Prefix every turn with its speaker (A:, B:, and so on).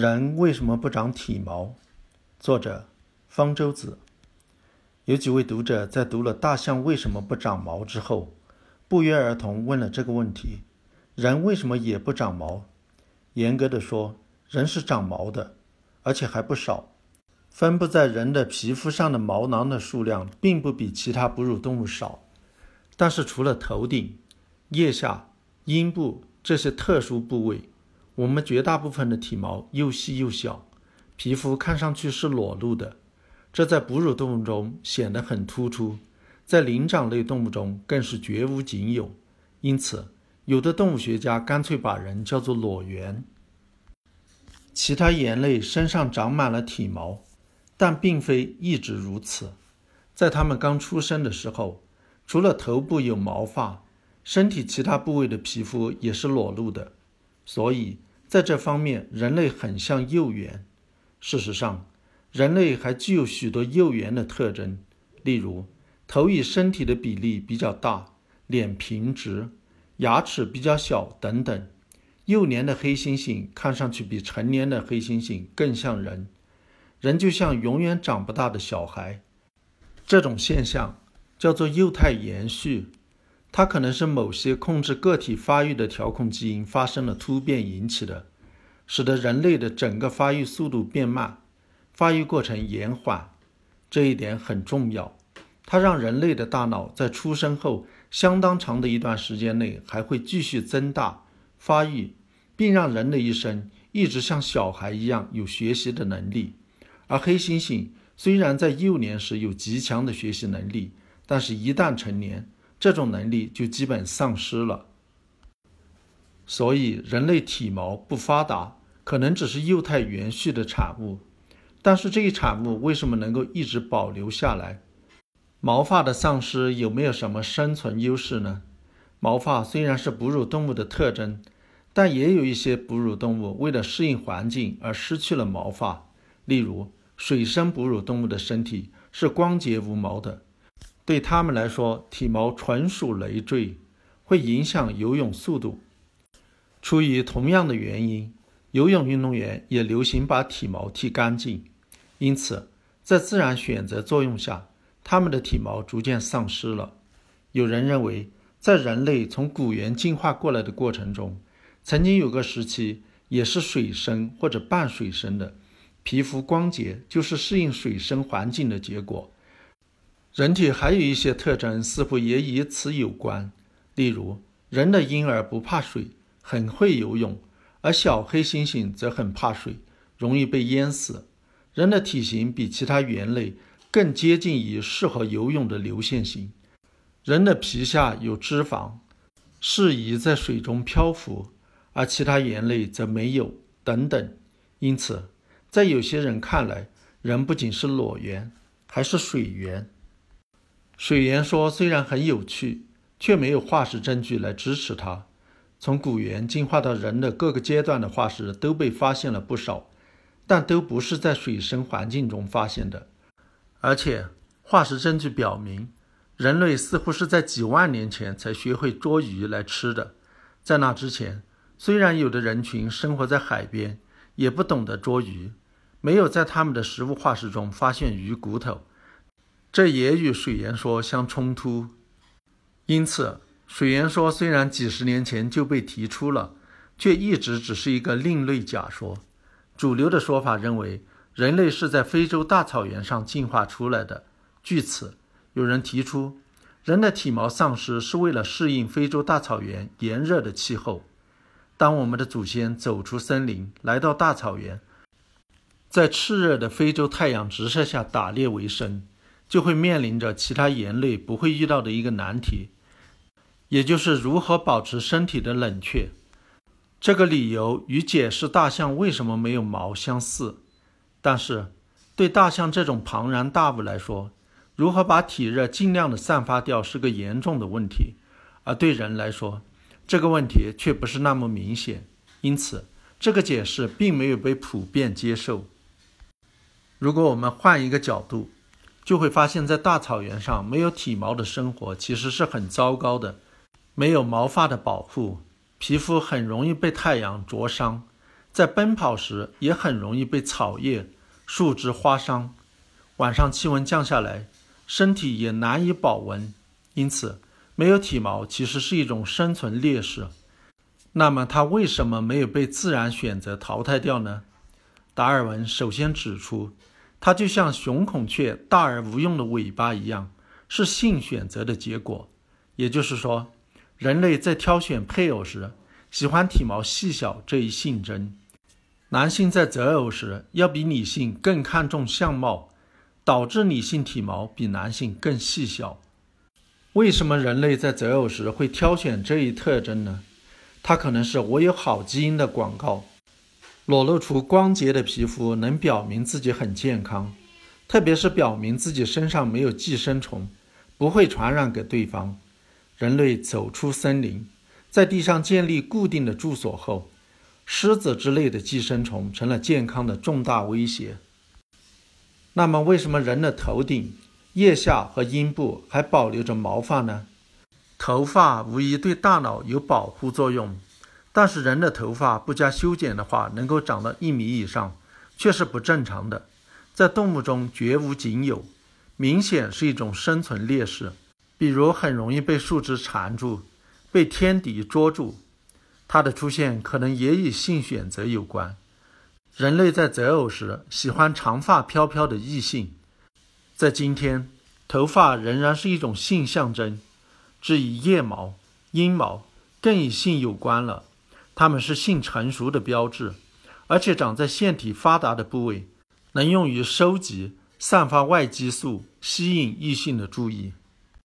A: 人为什么不长体毛？作者方舟子。有几位读者在读了《大象为什么不长毛》之后，不约而同问了这个问题：人为什么也不长毛？严格的说，人是长毛的，而且还不少。分布在人的皮肤上的毛囊的数量，并不比其他哺乳动物少。但是，除了头顶、腋下、阴部这些特殊部位，我们绝大部分的体毛又细又小，皮肤看上去是裸露的，这在哺乳动物中显得很突出，在灵长类动物中更是绝无仅有。因此，有的动物学家干脆把人叫做裸猿。其他猿类身上长满了体毛，但并非一直如此。在它们刚出生的时候，除了头部有毛发，身体其他部位的皮肤也是裸露的，所以。在这方面，人类很像幼猿。事实上，人类还具有许多幼猿的特征，例如头与身体的比例比较大，脸平直，牙齿比较小等等。幼年的黑猩猩看上去比成年的黑猩猩更像人，人就像永远长不大的小孩。这种现象叫做幼态延续。它可能是某些控制个体发育的调控基因发生了突变引起的，使得人类的整个发育速度变慢，发育过程延缓。这一点很重要，它让人类的大脑在出生后相当长的一段时间内还会继续增大发育，并让人的一生一直像小孩一样有学习的能力。而黑猩猩虽然在幼年时有极强的学习能力，但是一旦成年，这种能力就基本丧失了，所以人类体毛不发达，可能只是幼态延续的产物。但是这一产物为什么能够一直保留下来？毛发的丧失有没有什么生存优势呢？毛发虽然是哺乳动物的特征，但也有一些哺乳动物为了适应环境而失去了毛发。例如，水生哺乳动物的身体是光洁无毛的。对他们来说，体毛纯属累赘，会影响游泳速度。出于同样的原因，游泳运动员也流行把体毛剃干净。因此，在自然选择作用下，它们的体毛逐渐丧失了。有人认为，在人类从古猿进化过来的过程中，曾经有个时期也是水生或者半水生的，皮肤光洁就是适应水生环境的结果。人体还有一些特征，似乎也与此有关。例如，人的婴儿不怕水，很会游泳；而小黑猩猩则很怕水，容易被淹死。人的体型比其他猿类更接近于适合游泳的流线型。人的皮下有脂肪，适宜在水中漂浮，而其他猿类则没有。等等。因此，在有些人看来，人不仅是裸猿，还是水猿。水源说虽然很有趣，却没有化石证据来支持它。从古猿进化到人的各个阶段的化石都被发现了不少，但都不是在水生环境中发现的。而且，化石证据表明，人类似乎是在几万年前才学会捉鱼来吃的。在那之前，虽然有的人群生活在海边，也不懂得捉鱼，没有在他们的食物化石中发现鱼骨头。这也与水源说相冲突，因此，水源说虽然几十年前就被提出了，却一直只是一个另类假说。主流的说法认为，人类是在非洲大草原上进化出来的。据此，有人提出，人的体毛丧失是为了适应非洲大草原炎热的气候。当我们的祖先走出森林，来到大草原，在炽热的非洲太阳直射下打猎为生。就会面临着其他猿类不会遇到的一个难题，也就是如何保持身体的冷却。这个理由与解释大象为什么没有毛相似，但是对大象这种庞然大物来说，如何把体热尽量的散发掉是个严重的问题，而对人来说，这个问题却不是那么明显。因此，这个解释并没有被普遍接受。如果我们换一个角度，就会发现，在大草原上没有体毛的生活其实是很糟糕的。没有毛发的保护，皮肤很容易被太阳灼伤。在奔跑时也很容易被草叶、树枝划伤。晚上气温降下来，身体也难以保温，因此没有体毛其实是一种生存劣势。那么它为什么没有被自然选择淘汰掉呢？达尔文首先指出，它就像雄孔雀大而无用的尾巴一样，是性选择的结果。也就是说，人类在挑选配偶时，喜欢体毛细小这一性征；男性在择偶时，要比女性更看重相貌，导致女性体毛比男性更细小。为什么人类在择偶时会挑选这一特征呢？它可能是我有好基因的广告。裸露出光洁的皮肤能表明自己很健康，特别是表明自己身上没有寄生虫，不会传染给对方。人类走出森林，在地上建立固定的住所后，狮子之类的寄生虫成了健康的重大威胁。那么，为什么人的头顶、腋下和阴部还保留着毛发呢？头发无疑对大脑有保护作用。但是人的头发不加修剪的话，能够长到一米以上，却是不正常的，在动物中绝无仅有，明显是一种生存劣势。比如很容易被树枝缠住，被天敌捉住，它的出现可能也与性选择有关。人类在择偶时喜欢长发飘飘的异性，在今天，头发仍然是一种性象征，至于腋毛、阴毛，更与性有关了。它们是性成熟的标志，而且长在腺体发达的部位，能用于收集、散发外激素，吸引异性的注意。